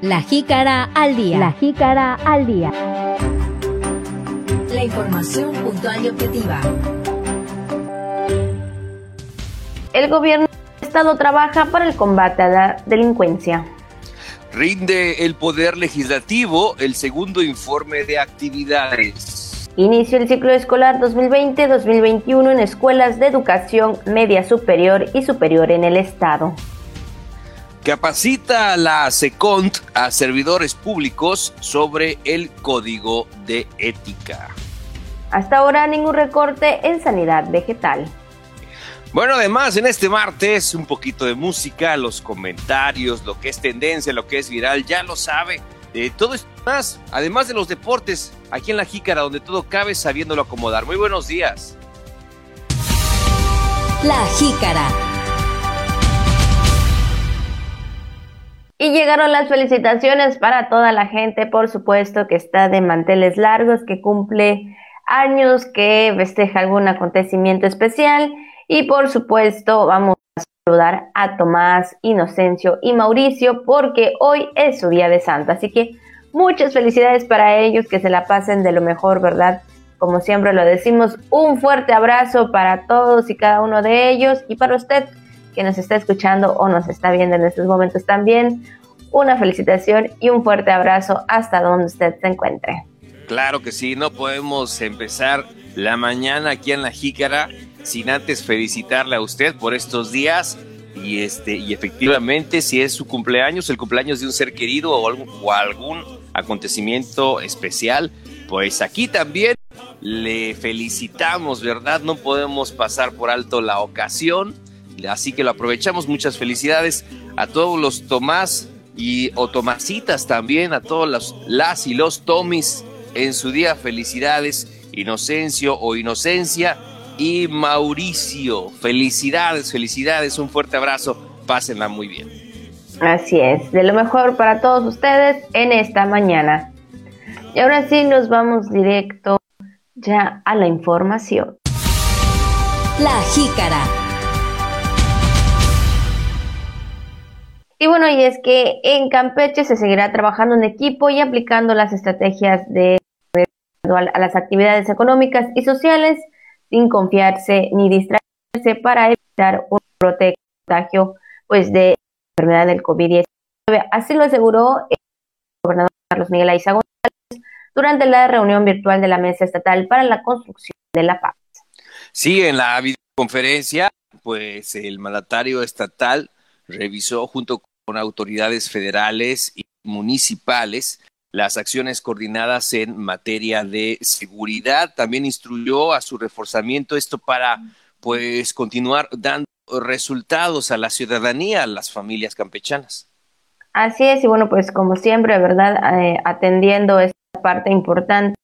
La jícara al día. La jícara al día. La información puntual y objetiva. El gobierno del Estado trabaja para el combate a la delincuencia. Rinde el Poder Legislativo el segundo informe de actividades. Inicio el ciclo escolar 2020-2021 en escuelas de educación media superior y superior en el Estado. Capacita la SECONT a servidores públicos sobre el código de ética. Hasta ahora ningún recorte en sanidad vegetal. Bueno, además en este martes un poquito de música, los comentarios, lo que es tendencia, lo que es viral, ya lo sabe. Eh, todo esto más, además de los deportes, aquí en La Jícara, donde todo cabe sabiéndolo acomodar. Muy buenos días. La Jícara. Y llegaron las felicitaciones para toda la gente, por supuesto, que está de manteles largos, que cumple años, que festeja algún acontecimiento especial. Y por supuesto, vamos a saludar a Tomás, Inocencio y Mauricio, porque hoy es su día de santo. Así que muchas felicidades para ellos, que se la pasen de lo mejor, ¿verdad? Como siempre lo decimos, un fuerte abrazo para todos y cada uno de ellos y para usted que nos está escuchando o nos está viendo en estos momentos también. Una felicitación y un fuerte abrazo hasta donde usted se encuentre. Claro que sí, no podemos empezar la mañana aquí en la Jícara sin antes felicitarle a usted por estos días y este y efectivamente si es su cumpleaños, el cumpleaños de un ser querido o algún, o algún acontecimiento especial, pues aquí también le felicitamos, ¿verdad? No podemos pasar por alto la ocasión Así que lo aprovechamos. Muchas felicidades a todos los Tomás y o Tomasitas también, a todos los, las y los Tomis en su día. Felicidades, Inocencio o Inocencia y Mauricio. Felicidades, felicidades, un fuerte abrazo. Pásenla muy bien. Así es, de lo mejor para todos ustedes en esta mañana. Y ahora sí nos vamos directo ya a la información. La jícara. Y bueno, y es que en Campeche se seguirá trabajando en equipo y aplicando las estrategias de a las actividades económicas y sociales sin confiarse ni distraerse para evitar un brote contagio pues de enfermedad del COVID-19. Así lo aseguró el gobernador Carlos Miguel Aiza González durante la reunión virtual de la Mesa Estatal para la Construcción de la Paz. Sí, en la videoconferencia, pues el mandatario estatal revisó junto con autoridades federales y municipales las acciones coordinadas en materia de seguridad. También instruyó a su reforzamiento esto para pues continuar dando resultados a la ciudadanía, a las familias campechanas. Así es, y bueno, pues como siempre, ¿verdad? Eh, atendiendo esta parte importante,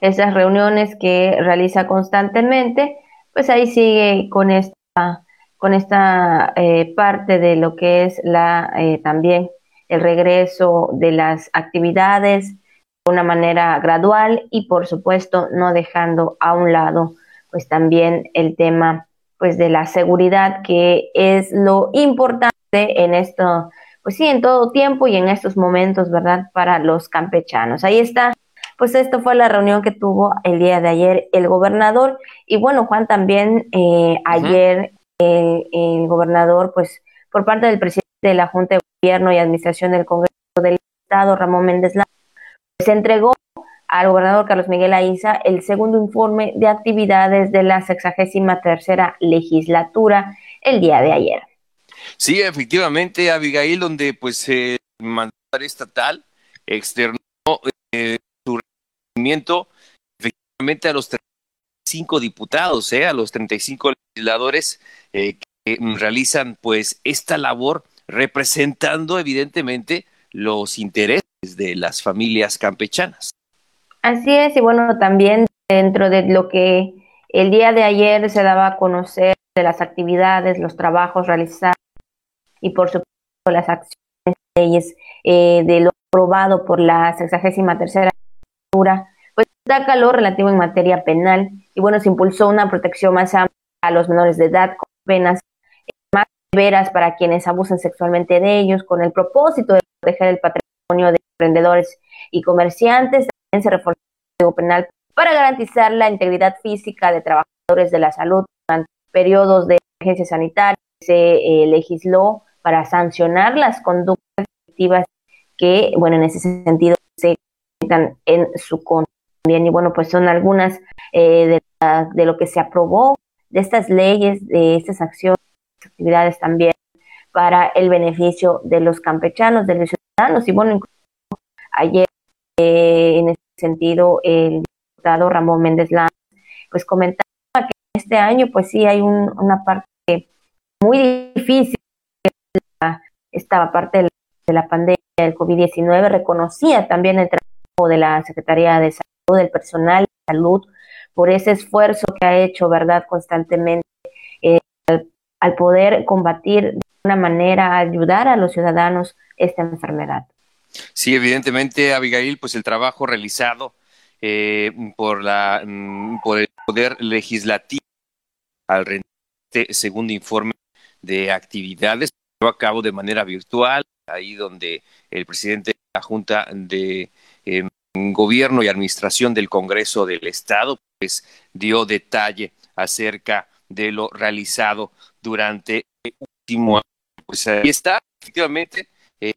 esas reuniones que realiza constantemente, pues ahí sigue con esta con esta eh, parte de lo que es la eh, también el regreso de las actividades de una manera gradual y por supuesto no dejando a un lado pues también el tema pues de la seguridad que es lo importante en esto pues sí en todo tiempo y en estos momentos verdad para los campechanos. Ahí está. Pues esto fue la reunión que tuvo el día de ayer el gobernador. Y bueno Juan también eh, ayer el, gobernador, pues por parte del presidente de la Junta de Gobierno y Administración del Congreso del Estado, Ramón Méndez Lama, se pues, entregó al gobernador Carlos Miguel Aiza el segundo informe de actividades de la sexagésima tercera legislatura el día de ayer. Sí, efectivamente, Abigail, donde pues el mandatario estatal externó eh, su reconocimiento efectivamente a los 35 diputados, eh, a los 35 legisladores eh, que realizan pues esta labor representando evidentemente los intereses de las familias campechanas. Así es, y bueno, también dentro de lo que el día de ayer se daba a conocer de las actividades, los trabajos realizados y por supuesto las acciones leyes eh, de lo aprobado por la 63 tercera da lo relativo en materia penal y bueno, se impulsó una protección más amplia a los menores de edad penas más severas para quienes abusen sexualmente de ellos, con el propósito de proteger el patrimonio de emprendedores y comerciantes. También se reforzó el Código Penal para garantizar la integridad física de trabajadores de la salud durante periodos de emergencia sanitaria. Se eh, legisló para sancionar las conductas que, bueno, en ese sentido se en su contra. También, y bueno, pues son algunas eh, de, de lo que se aprobó de estas leyes, de estas acciones, actividades también para el beneficio de los campechanos, de los ciudadanos. Y bueno, ayer eh, en ese sentido el diputado Ramón Méndez Lanz pues comentaba que este año pues sí hay un, una parte muy difícil, esta parte de la, de la pandemia del COVID-19, reconocía también el trabajo de la Secretaría de Salud, del personal de salud, por ese esfuerzo que ha hecho, ¿verdad?, constantemente eh, al, poder combatir de una manera, ayudar a los ciudadanos esta enfermedad. Sí, evidentemente, Abigail, pues el trabajo realizado eh, por, la, mm, por el Poder Legislativo al este segundo informe de actividades se a cabo de manera virtual, ahí donde el presidente de la Junta de eh, Gobierno y Administración del Congreso del Estado pues dio detalle acerca de lo realizado durante el último año. Pues ahí está, efectivamente, eh,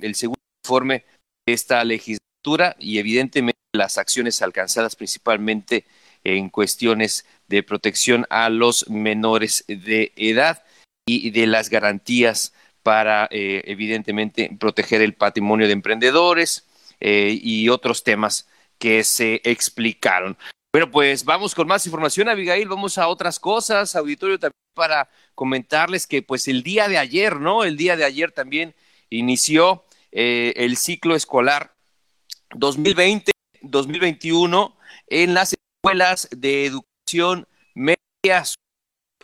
el segundo informe de esta legislatura y evidentemente las acciones alcanzadas principalmente en cuestiones de protección a los menores de edad y de las garantías para, eh, evidentemente, proteger el patrimonio de emprendedores eh, y otros temas que se explicaron. Bueno, pues vamos con más información, Abigail. Vamos a otras cosas, auditorio también para comentarles que pues el día de ayer, ¿no? El día de ayer también inició eh, el ciclo escolar 2020-2021 en las escuelas de educación media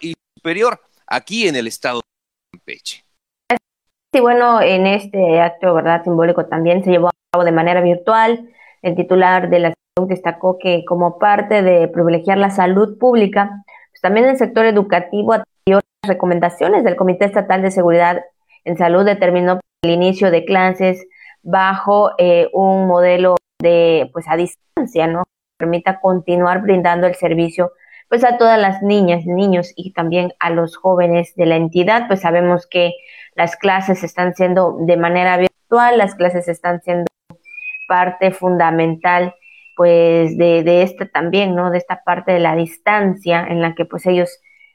y superior aquí en el estado de Campeche. Sí, bueno, en este acto, ¿verdad? Simbólico también se llevó a de manera virtual. El titular de la destacó que como parte de privilegiar la salud pública, pues también el sector educativo atendió las recomendaciones del Comité Estatal de Seguridad en Salud determinó el inicio de clases bajo eh, un modelo de pues a distancia, ¿no? Permita continuar brindando el servicio pues a todas las niñas, niños y también a los jóvenes de la entidad, pues sabemos que las clases están siendo de manera virtual, las clases están siendo parte fundamental pues de, de esta también, ¿no? De esta parte de la distancia en la que pues ellos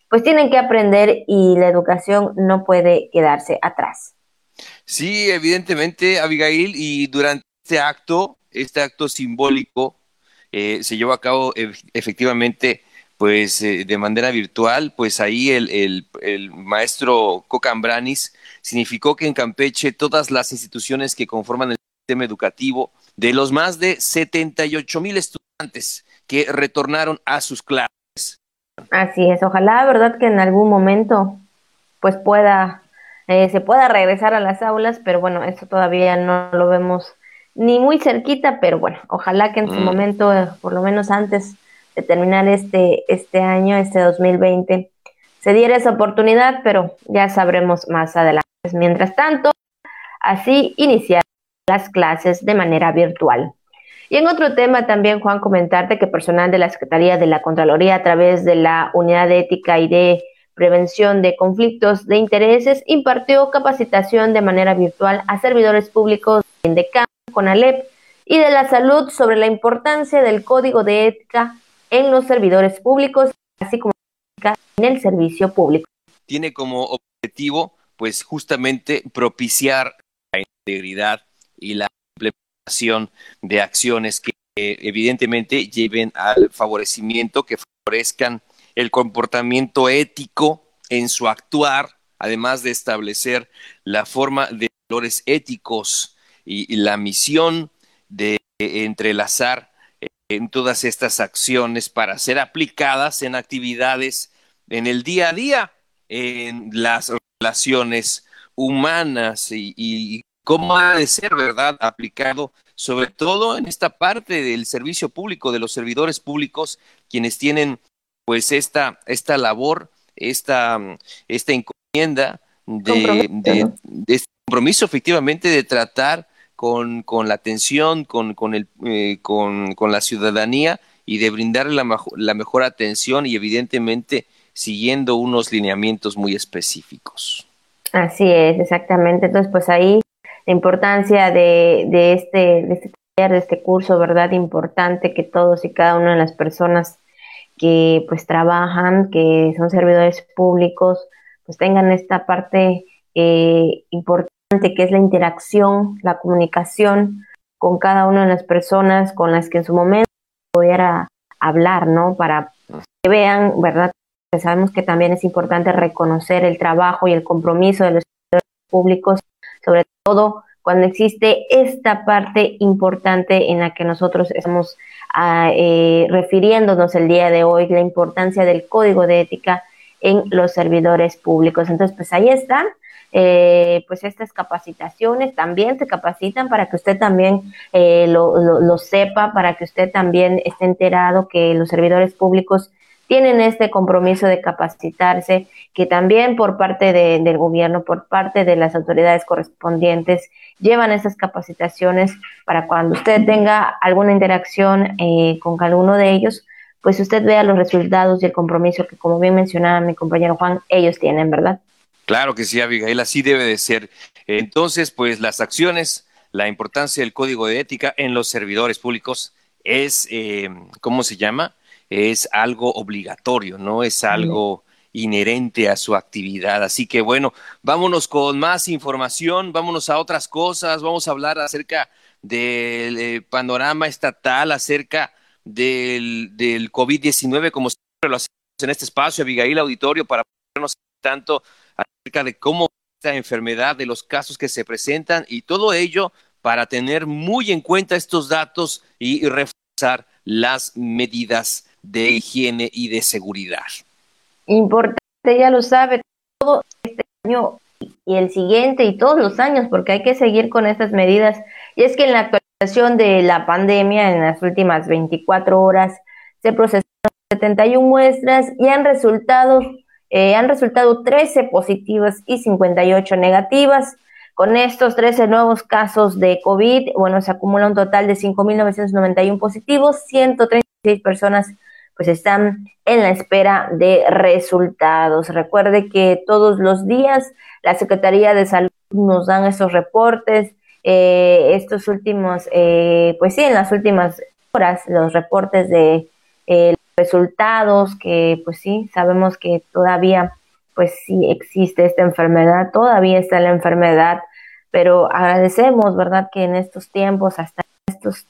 pues tienen que aprender y la educación no puede quedarse atrás. Sí, evidentemente, Abigail, y durante este acto, este acto simbólico, eh, se llevó a cabo efectivamente pues eh, de manera virtual, pues ahí el, el, el maestro Cocambranis significó que en Campeche todas las instituciones que conforman el sistema educativo de los más de 78 mil estudiantes que retornaron a sus clases. Así es, ojalá, verdad, que en algún momento pues pueda, eh, se pueda regresar a las aulas, pero bueno, eso todavía no lo vemos ni muy cerquita, pero bueno, ojalá que en su mm. momento, eh, por lo menos antes de terminar este, este año, este 2020, se diera esa oportunidad, pero ya sabremos más adelante. Mientras tanto, así iniciar las clases de manera virtual. Y en otro tema también, Juan, comentarte que personal de la Secretaría de la Contraloría a través de la Unidad de Ética y de Prevención de Conflictos de Intereses impartió capacitación de manera virtual a servidores públicos de INDECAM, CONALEP y de la salud sobre la importancia del código de ética en los servidores públicos, así como en el servicio público. Tiene como objetivo, pues justamente propiciar la integridad y la implementación de acciones que eh, evidentemente lleven al favorecimiento, que favorezcan el comportamiento ético en su actuar, además de establecer la forma de valores éticos y, la misión de entrelazar eh, en todas estas acciones para ser aplicadas en actividades en el día a día, en las relaciones humanas y, y cómo ha de ser, ¿verdad?, aplicado, sobre todo en esta parte del servicio público, de los servidores públicos, quienes tienen pues esta, esta labor, esta, esta encomienda de, de, de, este compromiso efectivamente de tratar con, con la atención, con, con, el, eh, con, con, la ciudadanía y de brindarle la, la mejor atención y evidentemente siguiendo unos lineamientos muy específicos. Así es, exactamente. Entonces, pues ahí la importancia de, de, este, de este taller, de este curso, ¿verdad? Importante que todos y cada una de las personas que pues trabajan, que son servidores públicos, pues tengan esta parte eh, importante que es la interacción, la comunicación con cada una de las personas con las que en su momento pudiera hablar, ¿no? Para que vean, ¿verdad? Que sabemos que también es importante reconocer el trabajo y el compromiso de los públicos, sobre todo cuando existe esta parte importante en la que nosotros estamos ah, eh, refiriéndonos el día de hoy, la importancia del código de ética en los servidores públicos. Entonces, pues ahí están eh, pues estas capacitaciones también se capacitan para que usted también eh, lo, lo, sepa, para que usted también esté enterado que los servidores públicos tienen este compromiso de capacitarse, que también por parte del gobierno, por parte de las autoridades correspondientes, llevan esas capacitaciones para cuando usted tenga alguna interacción eh, con cada uno de ellos, pues usted vea los resultados y el compromiso que, como bien mencionaba mi compañero Juan, ellos tienen, ¿verdad? Claro que sí, Abigail, así debe de ser. Entonces, pues las acciones, la importancia del código de ética en los servidores públicos es, eh, ¿cómo se llama? Es algo obligatorio, no es algo inherente a su actividad. Así que bueno, vámonos con más información, vámonos a otras cosas, vamos a hablar acerca del eh, panorama estatal, acerca del, del COVID-19, como siempre lo hacemos en este espacio, Abigail Auditorio, para ponernos tanto acerca de cómo esta enfermedad, de los casos que se presentan y todo ello para tener muy en cuenta estos datos y reforzar las medidas de higiene y de seguridad. Importante, ya lo sabe, todo este año y el siguiente y todos los años, porque hay que seguir con estas medidas. Y es que en la actualización de la pandemia, en las últimas 24 horas, se procesaron 71 muestras y han resultado eh, han resultado 13 positivas y 58 negativas. Con estos 13 nuevos casos de COVID, bueno, se acumula un total de 5.991 positivos, 136 personas pues están en la espera de resultados. Recuerde que todos los días la Secretaría de Salud nos dan estos reportes, eh, estos últimos, eh, pues sí, en las últimas horas, los reportes de resultados que pues sí, sabemos que todavía pues sí existe esta enfermedad, todavía está la enfermedad, pero agradecemos, ¿verdad? Que en estos tiempos, hasta estos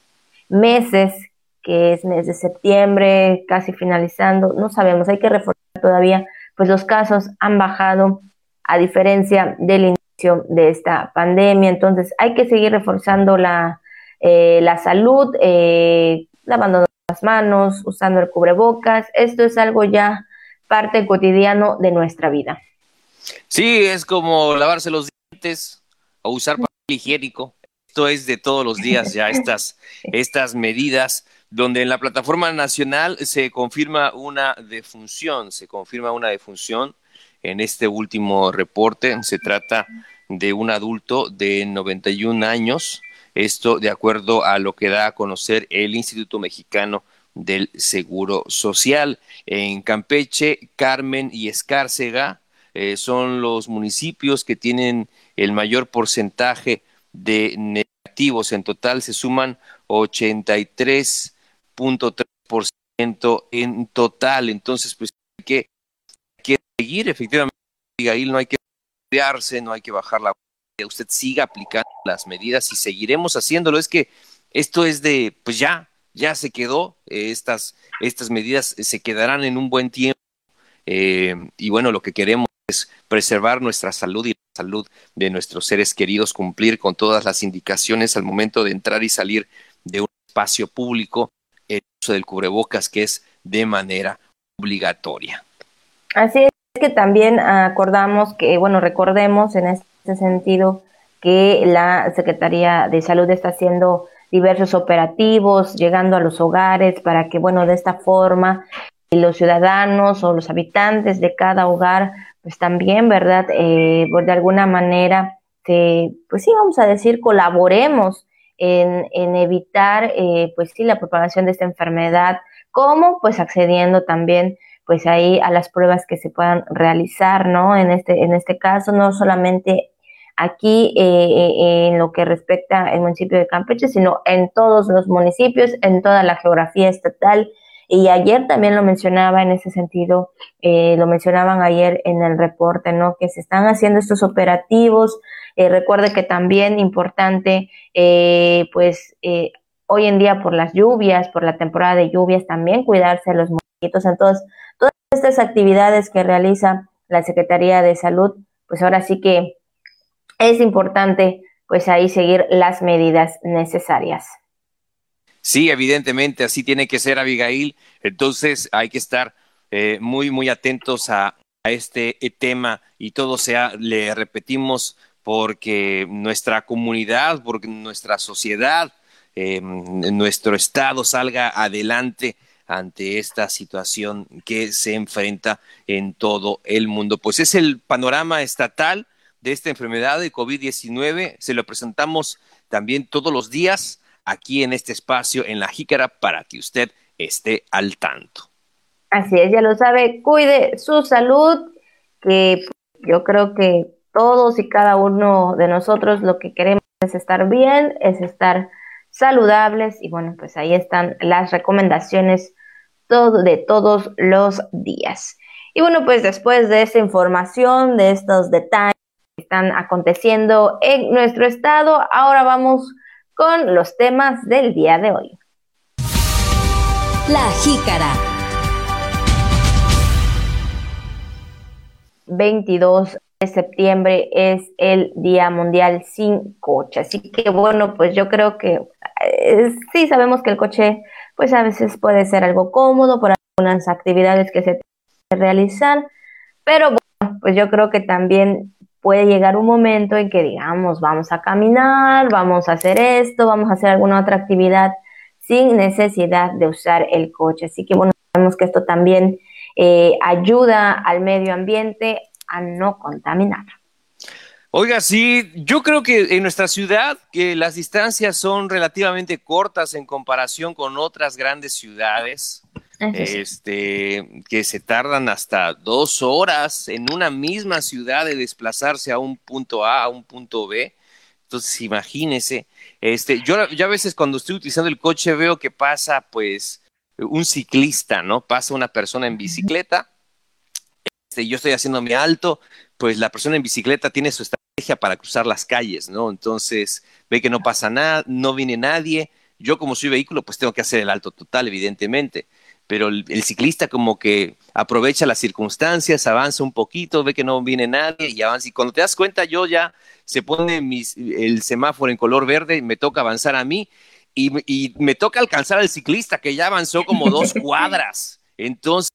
meses, que es mes de septiembre, casi finalizando, no sabemos, hay que reforzar todavía, pues los casos han bajado a diferencia del inicio de esta pandemia, entonces hay que seguir reforzando la, eh, la salud, eh, lavando las manos, usando el cubrebocas. Esto es algo ya parte cotidiano de nuestra vida. Sí, es como lavarse los dientes o usar papel higiénico. Esto es de todos los días ya estas, estas medidas donde en la plataforma nacional se confirma una defunción, se confirma una defunción en este último reporte. Se trata de un adulto de 91 años esto de acuerdo a lo que da a conocer el Instituto Mexicano del Seguro Social. En Campeche, Carmen y Escárcega eh, son los municipios que tienen el mayor porcentaje de negativos. En total se suman 83.3% en total. Entonces, pues hay que, que seguir efectivamente, no hay que no hay que bajar la usted siga aplicando las medidas y seguiremos haciéndolo. Es que esto es de, pues ya, ya se quedó, eh, estas, estas medidas se quedarán en un buen tiempo eh, y bueno, lo que queremos es preservar nuestra salud y la salud de nuestros seres queridos, cumplir con todas las indicaciones al momento de entrar y salir de un espacio público, uso del cubrebocas que es de manera obligatoria. Así es que también acordamos que, bueno, recordemos en este sentido que la Secretaría de Salud está haciendo diversos operativos, llegando a los hogares para que, bueno, de esta forma los ciudadanos o los habitantes de cada hogar, pues también, ¿verdad? Eh, pues de alguna manera este, pues sí, vamos a decir, colaboremos en, en evitar, eh, pues sí, la propagación de esta enfermedad, como pues accediendo también pues ahí a las pruebas que se puedan realizar, ¿no? En este, en este caso, no solamente aquí eh, en lo que respecta al municipio de Campeche, sino en todos los municipios, en toda la geografía estatal. Y ayer también lo mencionaba en ese sentido, eh, lo mencionaban ayer en el reporte, ¿no? Que se están haciendo estos operativos. recuerde que también importante, pues hoy en día por las lluvias, por la temporada de lluvias, también cuidarse los mosquitos. Entonces, Todas estas actividades que realiza la Secretaría de Salud, pues ahora sí que es importante pues ahí seguir las medidas necesarias. Sí, evidentemente, así tiene que ser, Abigail. Entonces hay que estar eh, muy, muy atentos a, este tema y todo sea, le repetimos, porque nuestra comunidad, porque nuestra sociedad, eh, nuestro estado salga adelante ante esta situación que se enfrenta en todo el mundo. Pues es el panorama estatal de esta enfermedad de COVID-19. Se lo presentamos también todos los días aquí en este espacio en la Jícara para que usted esté al tanto. Así es, ya lo sabe, cuide su salud, que yo creo que todos y cada uno de nosotros lo que queremos es estar bien, es estar saludables y bueno, pues ahí están las recomendaciones de todos los días. Y bueno, pues después de esta información, de estos detalles que están aconteciendo en nuestro estado, ahora vamos con los temas del día de hoy. La jícara. 22 de septiembre es el Día Mundial sin coche. Así que bueno, pues yo creo que eh, sí sabemos que el coche pues a veces puede ser algo cómodo por algunas actividades que se realizan, pero bueno, pues yo creo que también puede llegar un momento en que digamos, vamos a caminar, vamos a hacer esto, vamos a hacer alguna otra actividad sin necesidad de usar el coche. Así que bueno, sabemos que esto también eh, ayuda al medio ambiente a no contaminar. Oiga, sí, yo creo que en nuestra ciudad que las distancias son relativamente cortas en comparación con otras grandes ciudades, este, que se tardan hasta dos horas en una misma ciudad de desplazarse a un punto A, a un punto B. Entonces, imagínese, este, yo, yo a veces cuando estoy utilizando el coche veo que pasa, pues, un ciclista, ¿no? Pasa una persona en bicicleta, este, yo estoy haciendo mi alto, pues la persona en bicicleta tiene su estrategia para cruzar las calles, ¿no? Entonces ve que no pasa nada, no viene nadie. Yo como soy vehículo, pues tengo que hacer el alto total, evidentemente. Pero el, ciclista como que aprovecha las circunstancias, avanza un poquito, ve que no viene nadie y avanza. Y cuando te das cuenta, yo ya se pone el semáforo en color verde, me toca avanzar a mí y, y me toca alcanzar al ciclista que ya avanzó como dos cuadras. Entonces,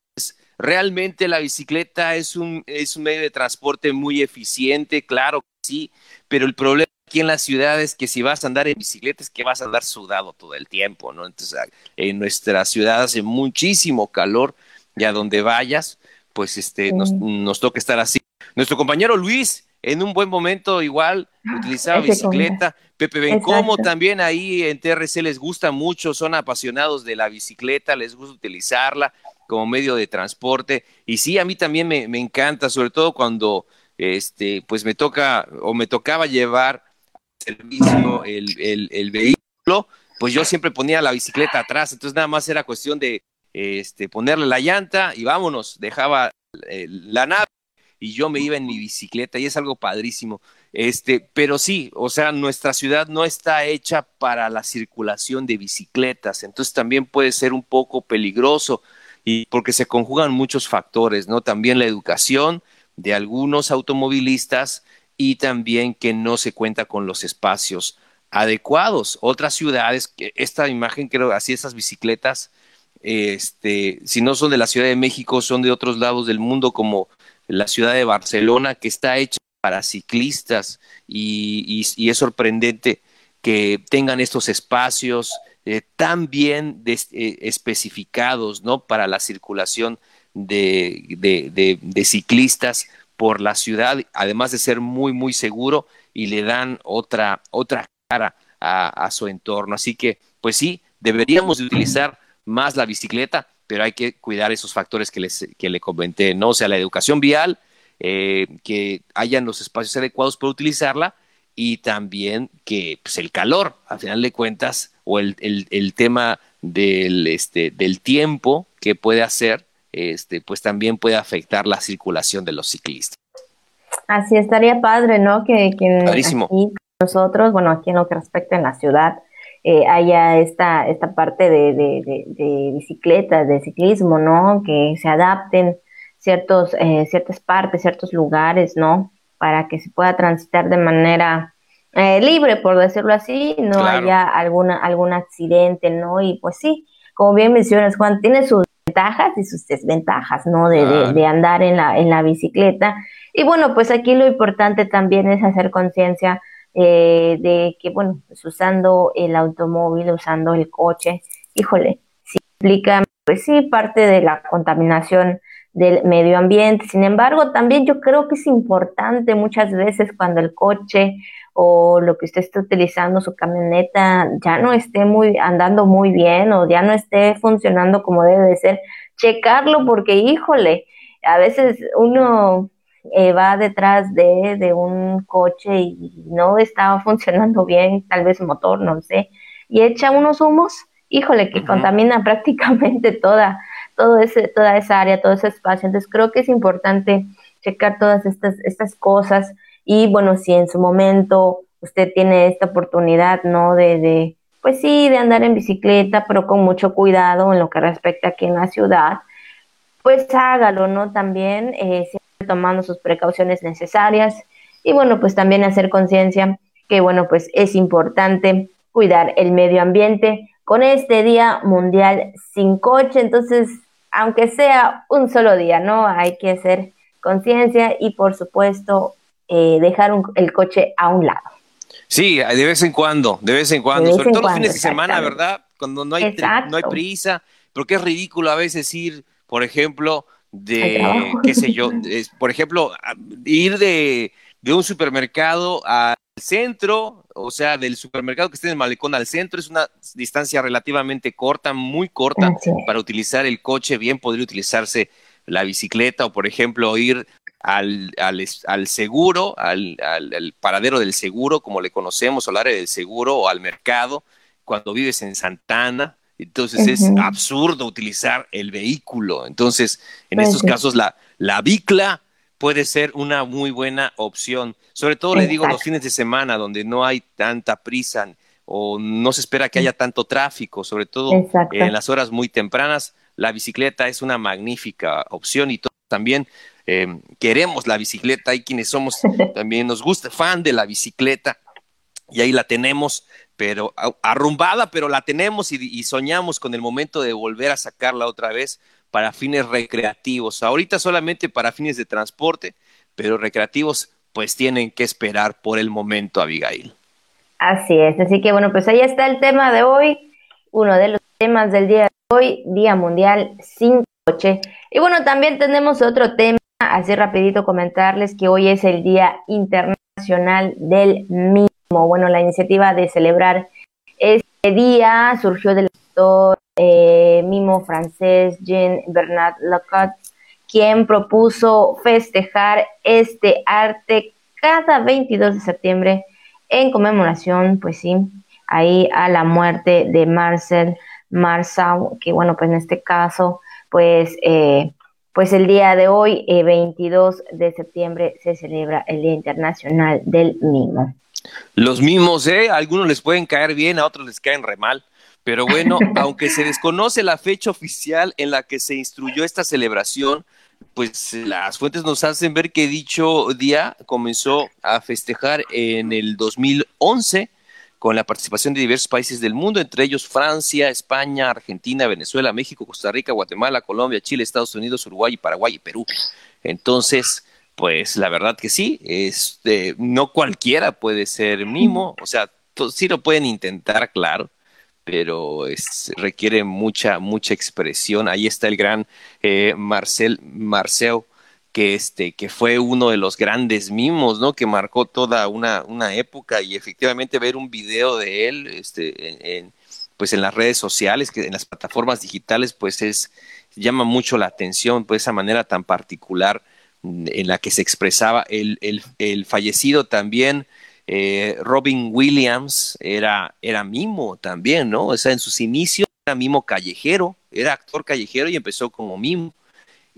Realmente la bicicleta es un, es un medio de transporte muy eficiente, claro que sí, pero el problema aquí en la ciudad es que si vas a andar en bicicleta es que vas a andar sudado todo el tiempo, ¿no? Entonces, en nuestra ciudad hace muchísimo calor y a donde vayas, pues este, nos, nos toca estar así. Nuestro compañero Luis, en un buen momento igual ah, utilizaba bicicleta. Pepe Bencomo también ahí en TRC les gusta mucho, son apasionados de la bicicleta, les gusta utilizarla como medio de transporte. Y sí, a mí también me, encanta, sobre todo cuando este, pues me toca o me tocaba llevar servicio el, el, vehículo, pues yo siempre ponía la bicicleta atrás, entonces nada más era cuestión de este, ponerle la llanta y vámonos, dejaba eh, la nave y yo me iba en mi bicicleta y es algo padrísimo. Este, pero sí, o sea, nuestra ciudad no está hecha para la circulación de bicicletas, entonces también puede ser un poco peligroso y porque se conjugan muchos factores, ¿no? También la educación de algunos automovilistas y también que no se cuenta con los espacios adecuados. Otras ciudades, esta imagen creo así esas bicicletas, este, si no son de la Ciudad de México, son de otros lados del mundo como la ciudad de Barcelona, que está hecha para ciclistas y, es sorprendente que tengan estos espacios, eh, tan bien eh, especificados ¿no? para la circulación de, de, ciclistas por la ciudad, además de ser muy, muy seguro y le dan otra, otra cara a, su entorno. Así que, pues sí, deberíamos de utilizar más la bicicleta, pero hay que cuidar esos factores que, les, que le comenté, ¿no? O sea, la educación vial, eh, que hayan los espacios adecuados para utilizarla y también que pues, el calor, al final de cuentas, o el, el, tema del, este, del tiempo que puede hacer, este, pues también puede afectar la circulación de los ciclistas. Así estaría padre, ¿no? Que, que nosotros, bueno, aquí en lo que respecta en la ciudad, eh, haya esta, esta parte de, de, de, bicicletas, de ciclismo, ¿no? Que se adapten ciertos, eh, ciertas partes, ciertos lugares, ¿no? Para que se pueda transitar de manera eh, libre, por decirlo así, no haya alguna, algún accidente, ¿no? Y pues sí, como bien mencionas, Juan, tiene sus ventajas y sus desventajas, ¿no? De, de, andar en la, en la bicicleta. Y bueno, pues aquí lo importante también es hacer conciencia eh, de que, bueno, pues usando el automóvil, usando el coche, híjole, sí implica, pues sí, parte de la contaminación del medio ambiente. Sin embargo, también yo creo que es importante muchas veces cuando el coche o lo que usted esté utilizando, su camioneta, ya no esté muy andando muy bien o ya no esté funcionando como debe de ser, checarlo porque, híjole, a veces uno eh, va detrás de, de, un coche y no está funcionando bien, tal vez motor, no sé, y echa unos humos, híjole, que contamina prácticamente toda, todo ese, toda esa área, todo ese espacio. Entonces creo que es importante checar todas estas, estas cosas y bueno, si en su momento usted tiene esta oportunidad, ¿no? De, de, pues sí, de andar en bicicleta, pero con mucho cuidado en lo que respecta aquí en la ciudad, pues hágalo, ¿no? También eh, tomando sus precauciones necesarias y bueno, pues también hacer conciencia que bueno, pues es importante cuidar el medio ambiente con este Día Mundial sin coche, entonces, aunque sea un solo día, ¿no? Hay que hacer conciencia y por supuesto eh, dejar el coche a un lado. Sí, de vez en cuando, de vez en cuando, sobre todo los fines de semana, ¿verdad? Cuando no hay, no hay prisa, porque es ridículo a veces ir, por ejemplo, de, qué sé yo, por ejemplo, ir de, de un supermercado al centro, o sea, del supermercado que esté en el malecón al centro, es una distancia relativamente corta, muy corta, para utilizar el coche, bien podría utilizarse la bicicleta o, por ejemplo, ir al, al, seguro, al, al, paradero del seguro, como le conocemos, o al área del seguro, o al mercado, cuando vives en Santana. Entonces es absurdo utilizar el vehículo. Entonces, en pues estos casos, la, la bicla puede ser una muy buena opción. Sobre todo, le digo, los fines de semana, donde no hay tanta prisa o no se espera que haya tanto tráfico, sobre todo en las horas muy tempranas, la bicicleta es una magnífica opción y también eh, queremos la bicicleta, hay quienes somos también nos gusta, fan de la bicicleta y ahí la tenemos, pero arrumbada, pero la tenemos y, soñamos con el momento de volver a sacarla otra vez para fines recreativos. Ahorita solamente para fines de transporte, pero recreativos pues tienen que esperar por el momento, Abigail. Así es, así que bueno, pues ahí está el tema de hoy, uno de los temas del día de hoy, Día Mundial sin coche. Y bueno, también tenemos otro tema así rapidito comentarles que hoy es el Día Internacional del Mimo. Bueno, la iniciativa de celebrar este día surgió del actor eh, mimo francés Jean Bernard Lecoq, quien propuso festejar este arte cada 22 de septiembre en conmemoración, pues sí, ahí a la muerte de Marcel Marceau, que bueno, pues en este caso, pues eh, pues el día de hoy, 22 eh, de septiembre, se celebra el Día Internacional del Mimo. Los mimos, ¿eh? A algunos les pueden caer bien, a otros les caen re mal. Pero bueno, aunque se desconoce la fecha oficial en la que se instruyó esta celebración, pues las fuentes nos hacen ver que dicho día comenzó a festejar en el 2011 con la participación de diversos países del mundo, entre ellos Francia, España, Argentina, Venezuela, México, Costa Rica, Guatemala, Colombia, Chile, Estados Unidos, Uruguay, Paraguay y Perú. Entonces, pues la verdad que sí, este, no cualquiera puede ser mimo, o sea, sí lo pueden intentar, claro, pero es, requiere mucha, mucha expresión. Ahí está el gran eh, Marcel Marceo que, este, que fue uno de los grandes mimos, ¿no? Que marcó toda una, una época y efectivamente ver un video de él este, en, pues en las redes sociales, que en las plataformas digitales, pues es, llama mucho la atención, pues esa manera tan particular en la que se expresaba el, el, fallecido también. Eh, Robin Williams era, era mimo también, ¿no? O sea, en sus inicios era mimo callejero, era actor callejero y empezó como mimo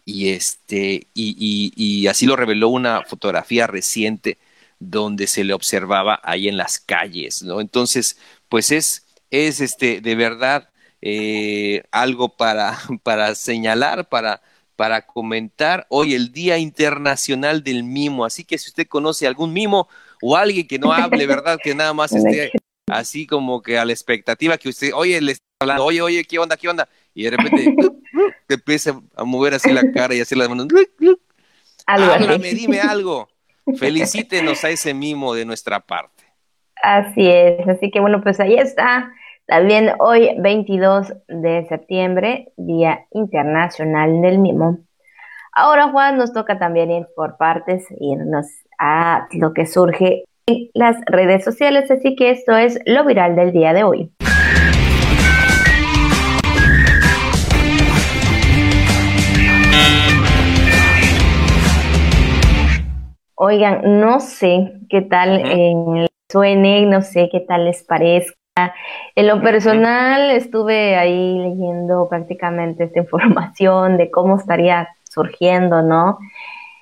y este y, y, así lo reveló una fotografía reciente donde se le observaba ahí en las calles, ¿no? Entonces, pues es, es este, de verdad eh, algo para, para señalar, para, para comentar hoy el Día Internacional del Mimo. Así que si usted conoce algún mimo o alguien que no hable, ¿verdad? Que nada más esté así como que a la expectativa que usted, oye, le está hablando, oye, oye, ¿qué onda, qué onda? Y de repente te empieza a mover así la cara y hacer las manos. Háblame, dime algo. Felicítenos a ese mimo de nuestra parte. Así es, así que bueno, pues ahí está. También hoy, 22 de septiembre, Día Internacional del Mimo. Ahora, Juan, nos toca también ir por partes, irnos a lo que surge en las redes sociales, así que esto es lo viral del día de hoy. Oigan, no sé qué tal suene, no sé qué tal les parezca. En lo personal estuve ahí leyendo prácticamente esta información de cómo estaría surgiendo, ¿no?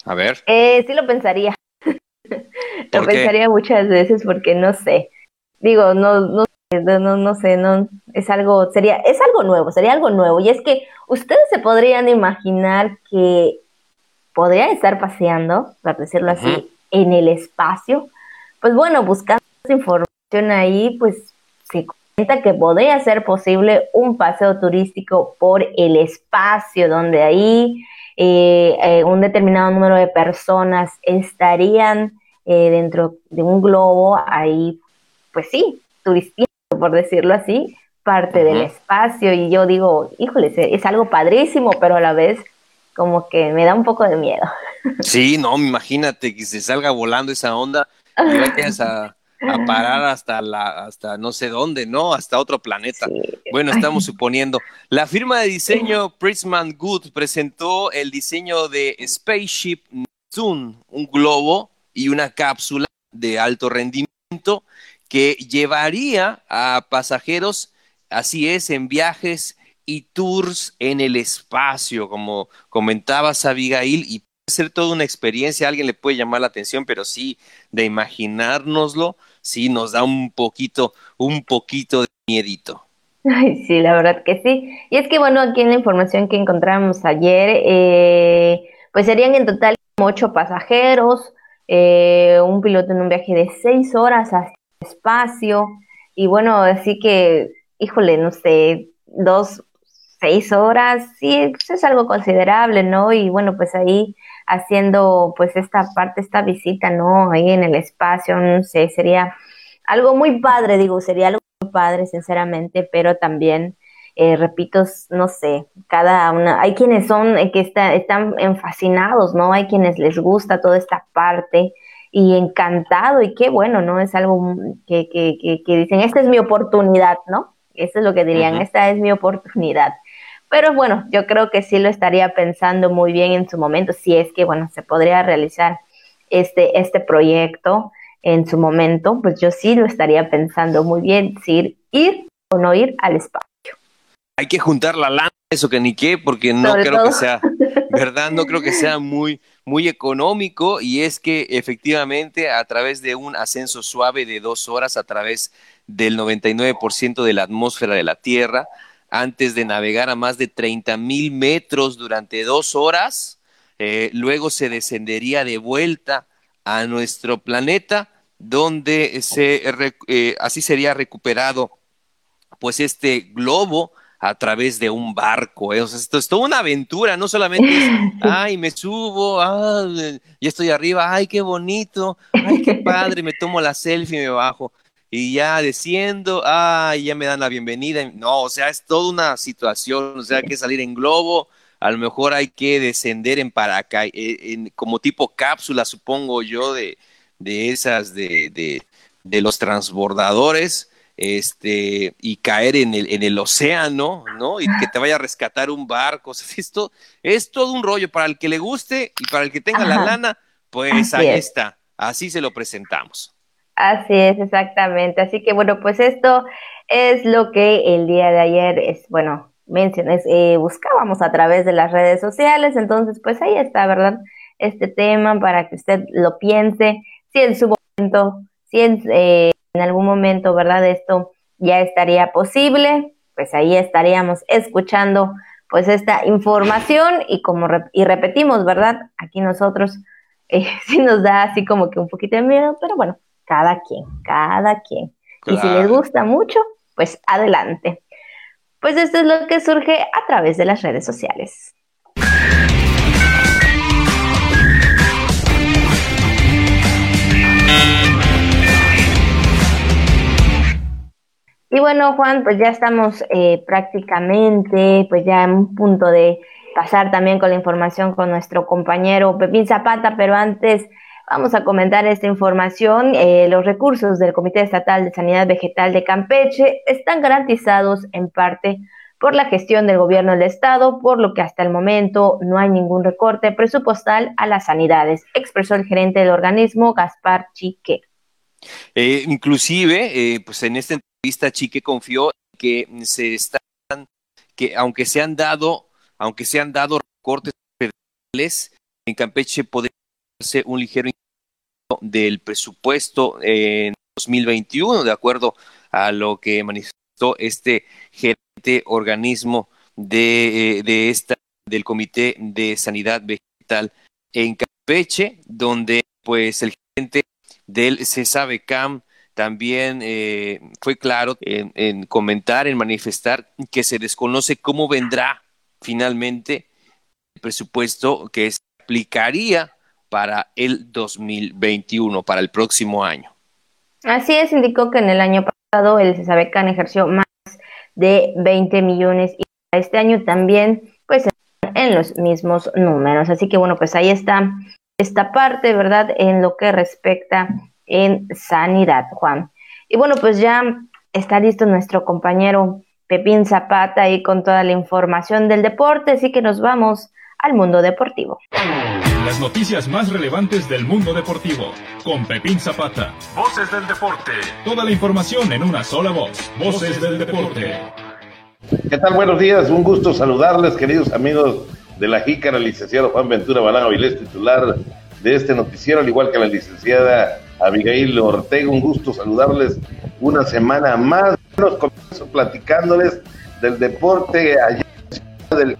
A ver. Eh, sí lo pensaría. lo pensaría muchas veces porque no sé. Digo, no, no, no, no sé, no, es algo, sería, es algo nuevo, sería algo nuevo. Y es que ustedes se podrían imaginar que podría estar paseando, para decirlo así, en el espacio, pues bueno, buscando esa información ahí, pues se cuenta que podría ser posible un paseo turístico por el espacio, donde ahí eh, eh, un determinado número de personas estarían eh, dentro de un globo, ahí, pues sí, turístico, por decirlo así, parte del espacio. Y yo digo, híjole, es algo padrísimo, pero a la vez como que me da un poco de miedo. Sí, no, imagínate que se salga volando esa onda y vayas a, a parar hasta la, hasta no sé dónde, ¿no? Hasta otro planeta. Bueno, estamos suponiendo. La firma de diseño Prisman Good presentó el diseño de Spaceship Neptune, un globo y una cápsula de alto rendimiento que llevaría a pasajeros, así es, en viajes y tours en el espacio, como comentabas Abigail, y puede ser toda una experiencia, alguien le puede llamar la atención, pero sí, de imaginárnoslo, sí nos da un poquito, un poquito de miedito. Ay, sí, la verdad que sí. Y es que, bueno, aquí en la información que encontramos ayer, eh, pues serían en total ocho pasajeros, eh, un piloto en un viaje de seis horas hacia el espacio, y bueno, así que, híjole, no sé, dos seis horas, sí, pues, es algo considerable, ¿no? Y bueno, pues ahí haciendo pues esta parte, esta visita, ¿no? Ahí en el espacio, no sé, sería algo muy padre, digo, sería algo muy padre, sinceramente, pero también, eh, repito, no sé, cada una, hay quienes son, eh, que está, están fascinados, ¿no? Hay quienes les gusta toda esta parte y encantado y qué bueno, ¿no? Es algo que, que, que, dicen, esta es mi oportunidad, ¿no? Eso es lo que dirían, esta es mi oportunidad. Pero bueno, yo creo que sí lo estaría pensando muy bien en su momento, si es que, bueno, se podría realizar este, este proyecto en su momento, pues yo sí lo estaría pensando muy bien, si ir, o no ir al espacio. Hay que juntar la lana, eso que ni qué, porque no creo que sea, ¿verdad? No creo que sea muy, muy económico y es que efectivamente a través de un ascenso suave de dos horas a través del 99% de la atmósfera de la Tierra, antes de navegar a más de 30 mil metros durante dos horas. Eh, luego se descendería de vuelta a nuestro planeta, donde se, eh, así sería recuperado pues este globo a través de un barco. ¿eh? esto es toda una aventura, no solamente es, ay, me subo, ah, ya estoy arriba, ay, qué bonito, ay, qué padre, me tomo la selfie y me bajo y ya desciendo, ah, ya me dan la bienvenida. No, o sea, es toda una situación, o sea, hay que salir en globo, a lo mejor hay que descender en paracaídas, como tipo cápsula, supongo yo, de, de esas de, de, de los transbordadores este, y caer en el, en el océano, ¿no? Y que te vaya a rescatar un barco. esto es todo un rollo para el que le guste y para el que tenga la lana, pues ahí está. Así se lo presentamos. Así es, exactamente. Así que bueno, pues esto es lo que el día de ayer es, bueno, menciones, eh, buscábamos a través de las redes sociales. Entonces, pues ahí está, ¿verdad? Este tema para que usted lo piense. Si en su momento, si en, eh, algún momento, ¿verdad? Esto ya estaría posible, pues ahí estaríamos escuchando pues esta información y como y repetimos, ¿verdad? Aquí nosotros eh, sí nos da así como que un poquito de miedo, pero bueno, cada quien, cada quien. Y si les gusta mucho, pues adelante. Pues esto es lo que surge a través de las redes sociales. Y bueno, Juan, pues ya estamos eh, prácticamente, pues ya en un punto de pasar también con la información con nuestro compañero Pepín Zapata, pero antes vamos a comentar esta información. Eh, los recursos del Comité Estatal de Sanidad Vegetal de Campeche están garantizados en parte por la gestión del gobierno del estado, por lo que hasta el momento no hay ningún recorte presupuestal a las sanidades, expresó el gerente del organismo, Gaspar Chique. Eh, inclusive, pues en este vista Chique confió que se están, que aunque se han dado, aunque se han dado recortes federales, en Campeche podría ser un ligero del presupuesto en 2021, de acuerdo a lo que manifestó este gerente organismo de, de esta del Comité de Sanidad Vegetal en Campeche, donde pues el gerente del CESABECAM también eh, fue claro en, comentar, en manifestar que se desconoce cómo vendrá finalmente el presupuesto que se aplicaría para el 2021, para el próximo año. Así es, indicó que en el año pasado el CESABECAN ejerció más de 20 millones y este año también pues en los mismos números. Así que bueno, pues ahí está esta parte, ¿verdad? En lo que respecta en sanidad, Juan. Y bueno, pues ya está listo nuestro compañero Pepín Zapata ahí con toda la información del deporte, así que nos vamos al mundo deportivo. Las noticias más relevantes del mundo deportivo con Pepín Zapata. Voces del deporte. Toda la información en una sola voz. Voces del deporte. ¿Qué tal? Buenos días. Un gusto saludarles, queridos amigos de la Jícara, licenciado Juan Ventura Balán Avilés, titular de este noticiero, al igual que la licenciada Abigail Ortega, un gusto saludarles una semana más. Nos comienzo platicándoles del deporte allá del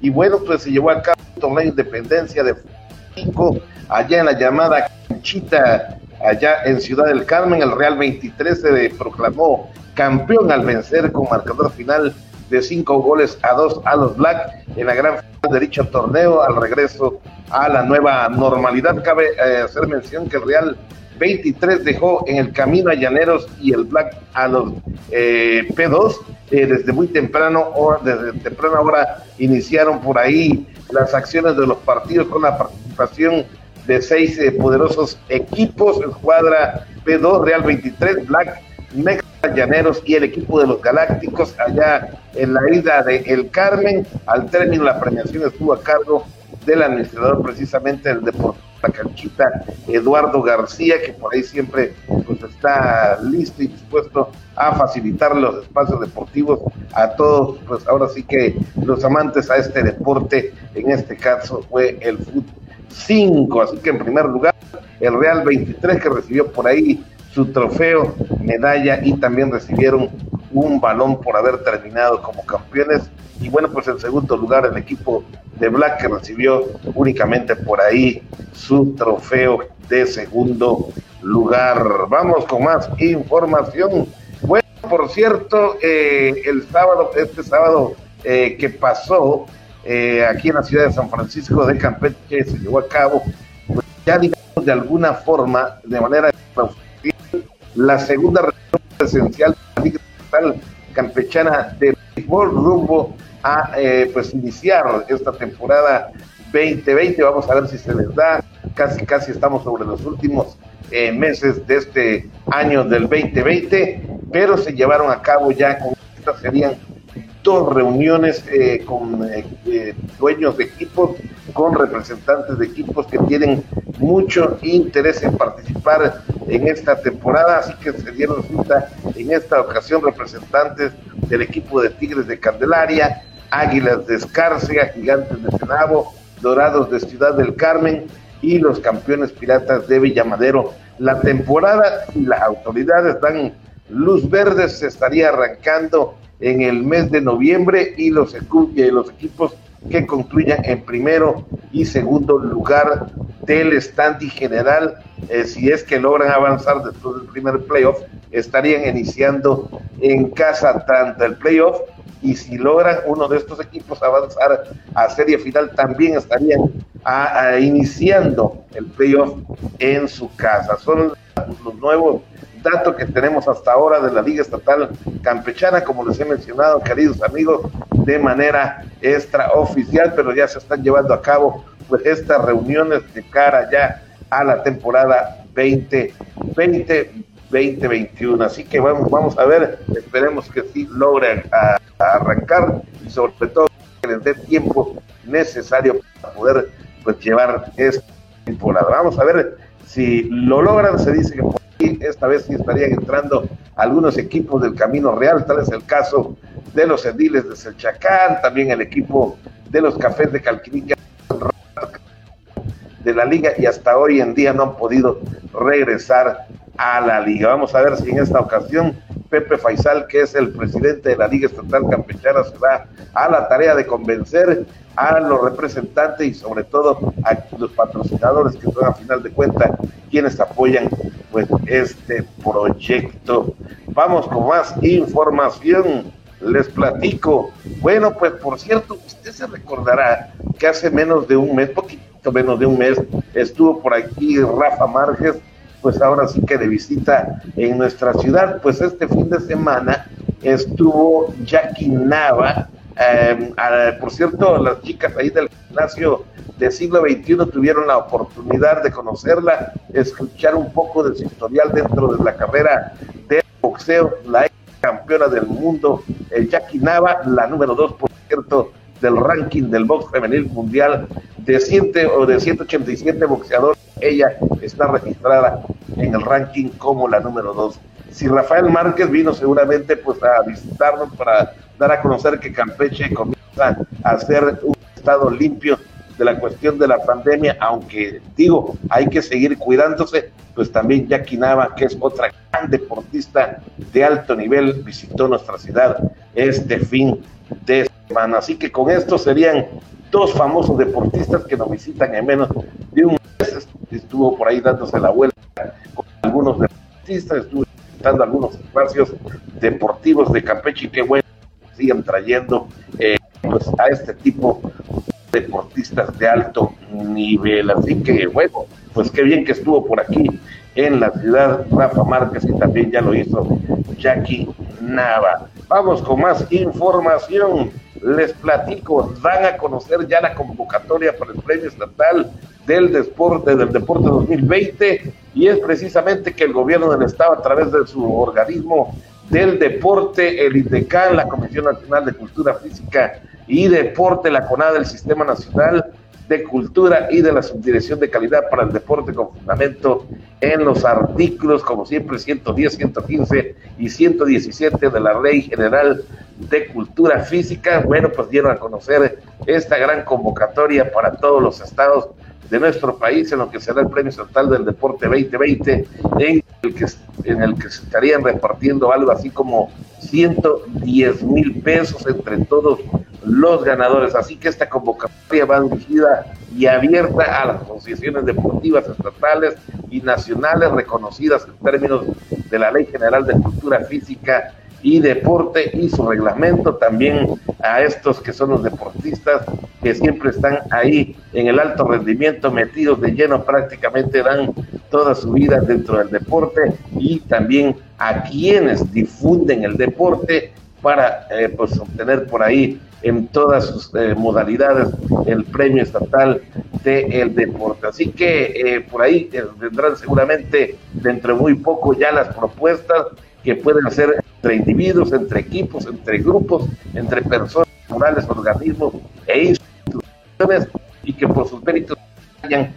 y bueno, pues se llevó a cabo un torneo de independencia de México allá en la llamada Canchita, allá en Ciudad del Carmen, el Real 23 se proclamó campeón al vencer con marcador final de cinco goles a dos a los Black en la gran final de dicho torneo al regreso a la nueva normalidad. Cabe eh, hacer mención que el Real 23 dejó en el camino a Llaneros y el Black a los eh, P2 eh, desde muy temprano, o desde temprana hora iniciaron por ahí las acciones de los partidos con la participación de seis poderosos equipos, escuadra P2, Real 23, Black Nexa Llaneros y el equipo de los Galácticos allá en la isla de El Carmen. Al término la premiación estuvo a cargo del administrador precisamente del Deportivo La Canchita, Eduardo García, que por ahí siempre pues, está listo y dispuesto a facilitar los espacios deportivos a todos, pues ahora sí que los amantes a este deporte, en este caso fue el fútbol 5, así que en primer lugar el Real 23 que recibió por ahí su trofeo, medalla y también recibieron un balón por haber terminado como campeones. Y bueno, pues en segundo lugar el equipo de Black que recibió únicamente por ahí su trofeo de segundo lugar. Vamos con más información. Bueno, por cierto, eh, el sábado, este sábado eh, que pasó eh, aquí en la ciudad de San Francisco de Campeche se llevó a cabo, pues ya digamos de alguna forma, de manera la segunda reunión presencial de la Liga Campechana de Rumbo a eh, pues iniciar esta temporada 2020. Vamos a ver si se les da. Casi, casi estamos sobre los últimos eh, meses de este año del 2020, pero se llevaron a cabo ya con estas serían reuniones eh, con eh, dueños de equipos, con representantes de equipos que tienen mucho interés en participar en esta temporada, así que se dieron cita en esta ocasión representantes del equipo de Tigres de Candelaria, Águilas de Escárcega, Gigantes de Senabo, Dorados de Ciudad del Carmen y los campeones piratas de Villamadero. La temporada y las autoridades dan luz verde, se estaría arrancando en el mes de noviembre y los, equipos que concluyan en primero y segundo lugar del standing general, eh, si es que logran avanzar después del primer playoff, estarían iniciando en casa tanto el playoff y si logran uno de estos equipos avanzar a serie final, también estarían iniciando el playoff en su casa. Son los nuevos datos que tenemos hasta ahora de la Liga Estatal Campechana, como les he mencionado, queridos amigos, de manera extraoficial, pero ya se están llevando a cabo pues estas reuniones de cara ya a la temporada 2020 2021. Así que vamos, vamos a ver, esperemos que sí logren arrancar y sobre todo que les dé tiempo necesario para poder pues llevar esta temporada. Vamos a ver si lo logran, se dice que aquí esta vez sí estarían entrando algunos equipos del Camino Real, tal es el caso de los ediles de Selchacán, también el equipo de los Cafés de Calquinique de la liga y hasta hoy en día no han podido regresar a la liga. Vamos a ver si en esta ocasión Pepe Faisal, que es el presidente de la Liga Estatal Campechana, se va a la tarea de convencer a los representantes y sobre todo a los patrocinadores que son a final de cuentas quienes apoyan pues este proyecto. Vamos con más información. Les platico. Bueno, pues por cierto, usted se recordará que hace menos de un mes, poquito menos de un mes, estuvo por aquí Rafa Márquez pues ahora sí que de visita en nuestra ciudad. Pues este fin de semana estuvo Jackie Nava. Em, por cierto, las chicas ahí del gimnasio del siglo XXI tuvieron la oportunidad de conocerla, escuchar un poco de su historial dentro de la carrera de boxeo, la campeona del mundo, el Jackie Nava, la número dos, por cierto, del ranking del box femenil mundial de, siete, o de 187 boxeadores ella está registrada en el ranking como la número dos. Si Rafael Márquez vino seguramente pues a visitarnos para dar a conocer que Campeche comienza a ser un estado limpio de la cuestión de la pandemia, aunque digo, hay que seguir cuidándose, pues también Jackie Nava, que es otra gran deportista de alto nivel, visitó nuestra ciudad este fin de semana. Así que con esto serían dos famosos deportistas que nos visitan en menos de un mes. Estuvo por ahí dándose la vuelta con algunos deportistas, estuvo visitando algunos espacios deportivos de Campeche y qué bueno sigan trayendo eh, pues a este tipo de deportistas de alto nivel. Así que bueno, pues qué bien que estuvo por aquí en la ciudad Rafa Márquez y también ya lo hizo Jackie Nava. Vamos con más información les platico, dan a conocer ya la convocatoria para el Premio Estatal del Deporte del Deporte 2020 y es precisamente que el gobierno del estado a través de su organismo del deporte, el INDECAN, la Comisión Nacional de Cultura Física y Deporte, la CONADA del Sistema Nacional de Cultura y de la Subdirección de Calidad para el Deporte con fundamento en los artículos, como siempre, 110, 115 y 117 de la Ley General de Cultura Física. Bueno, pues dieron a conocer esta gran convocatoria para todos los estados de nuestro país en lo que será el Premio Estatal del Deporte 2020, en el que, en el que se estarían repartiendo algo así como 110 mil pesos entre todos los ganadores. Así que esta convocatoria va dirigida y abierta a las asociaciones deportivas estatales y nacionales reconocidas en términos de la Ley General de Cultura Física y deporte y su reglamento también a estos que son los deportistas que siempre están ahí en el alto rendimiento metidos de lleno prácticamente dan toda su vida dentro del deporte y también a quienes difunden el deporte para eh, pues obtener por ahí en todas sus eh, modalidades el premio estatal del deporte. Así que eh, por ahí vendrán seguramente dentro de muy poco ya las propuestas que pueden hacer entre individuos, entre equipos, entre grupos, entre personas, morales, organismos e instituciones y que por sus méritos hayan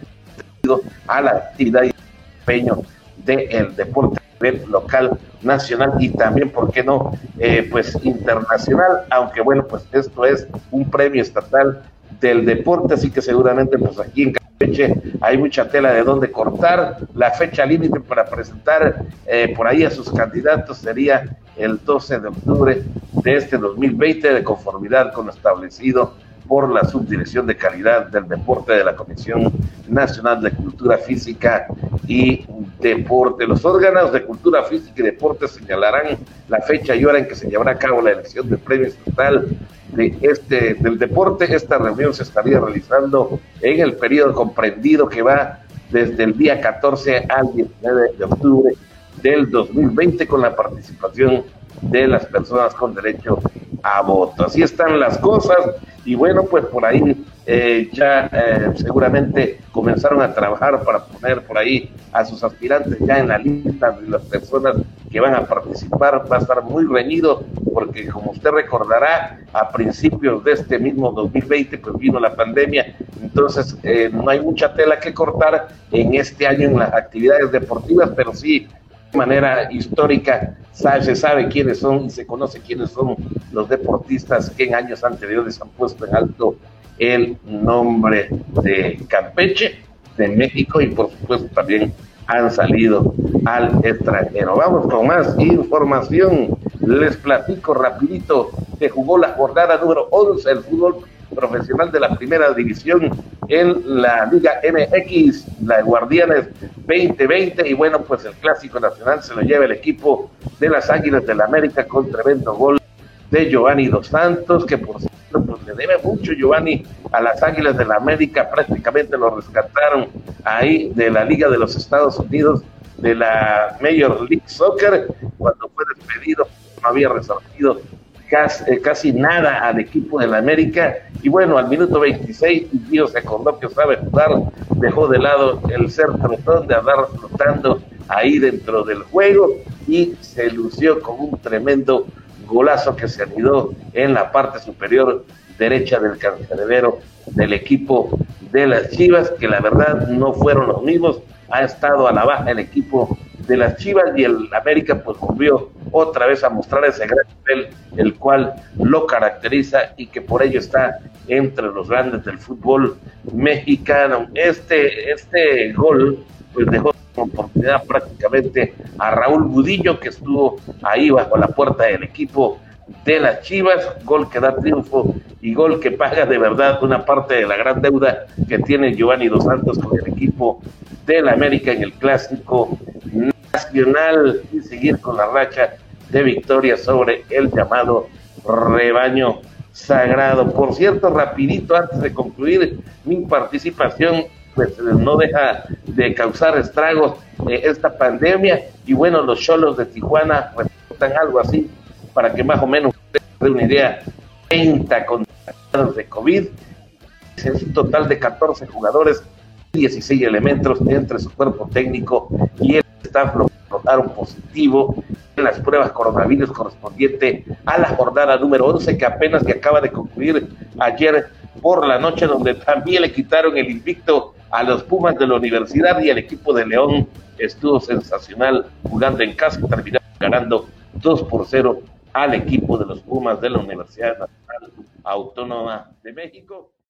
a la actividad y empeño del deporte a nivel local, nacional y también, ¿por qué no?, eh, pues internacional, aunque bueno, pues esto es un premio estatal del deporte, así que seguramente pues aquí en Campeche hay mucha tela de dónde cortar. La fecha límite para presentar eh, por ahí a sus candidatos sería el 12 de octubre de este 2020, de conformidad con lo establecido por la Subdirección de Calidad del Deporte de la Comisión Nacional de Cultura Física y Deporte. Los órganos de Cultura Física y Deporte señalarán la fecha y hora en que se llevará a cabo la elección del premio estatal de este del deporte. Esta reunión se estaría realizando en el periodo comprendido que va desde el día 14 al 19 de octubre del 2020 con la participación de las personas con derecho a voto. Así están las cosas y bueno, pues por ahí eh, ya eh, seguramente comenzaron a trabajar para poner por ahí a sus aspirantes ya en la lista de las personas que van a participar. Va a estar muy reñido porque como usted recordará, a principios de este mismo 2020 pues vino la pandemia, entonces eh, no hay mucha tela que cortar en este año en las actividades deportivas, pero sí manera histórica se sabe quiénes son y se conoce quiénes son los deportistas que en años anteriores han puesto en alto el nombre de Campeche, de México y por supuesto también han salido al extranjero. Vamos con más información. Les platico rapidito. Se jugó la jornada número 11 del fútbol profesional de la primera división en la Liga MX, la Guardianes 2020, y bueno, pues el clásico nacional se lo lleva el equipo de las Águilas del la América con tremendo gol de Giovanni Dos Santos, que por cierto pues le debe mucho Giovanni a las Águilas de la América, prácticamente lo rescataron ahí de la Liga de los Estados Unidos, de la Major League Soccer, cuando fue despedido, no había resortido eh, casi, nada al equipo del América. Y bueno, al minuto 26, Dios se acordó que sabe jugar, dejó de lado el ser de andar flotando ahí dentro del juego y se lució con un tremendo golazo que se anidó en la parte superior derecha del cancerbero del equipo de las Chivas, que la verdad no fueron los mismos. Ha estado a la baja el equipo de las Chivas y el América pues volvió otra vez a mostrar ese gran nivel, el cual lo caracteriza y que por ello está entre los grandes del fútbol mexicano. Este, este gol pues dejó oportunidad prácticamente a Raúl Budillo que estuvo ahí bajo la puerta del equipo de las Chivas, gol que da triunfo y gol que paga de verdad una parte de la gran deuda que tiene Giovanni Dos Santos con el equipo del América en el clásico nacional y seguir con la racha de victoria sobre el llamado rebaño sagrado. Por cierto, rapidito antes de concluir mi participación, pues no deja de causar estragos eh, esta pandemia y bueno, los cholos de Tijuana reportan algo así para que más o menos dé una idea, 30 contagiados de COVID, es un total de 14 jugadores, 16 elementos entre su cuerpo técnico y el staff un positivo en las pruebas coronavirus correspondiente a la jornada número 11 que apenas que acaba de concluir ayer por la noche donde también le quitaron el invicto a los Pumas de la universidad y el equipo de León estuvo sensacional jugando en casa y terminaron ganando 2 por 0 al equipo de los Pumas de la Universidad Nacional Autónoma de México.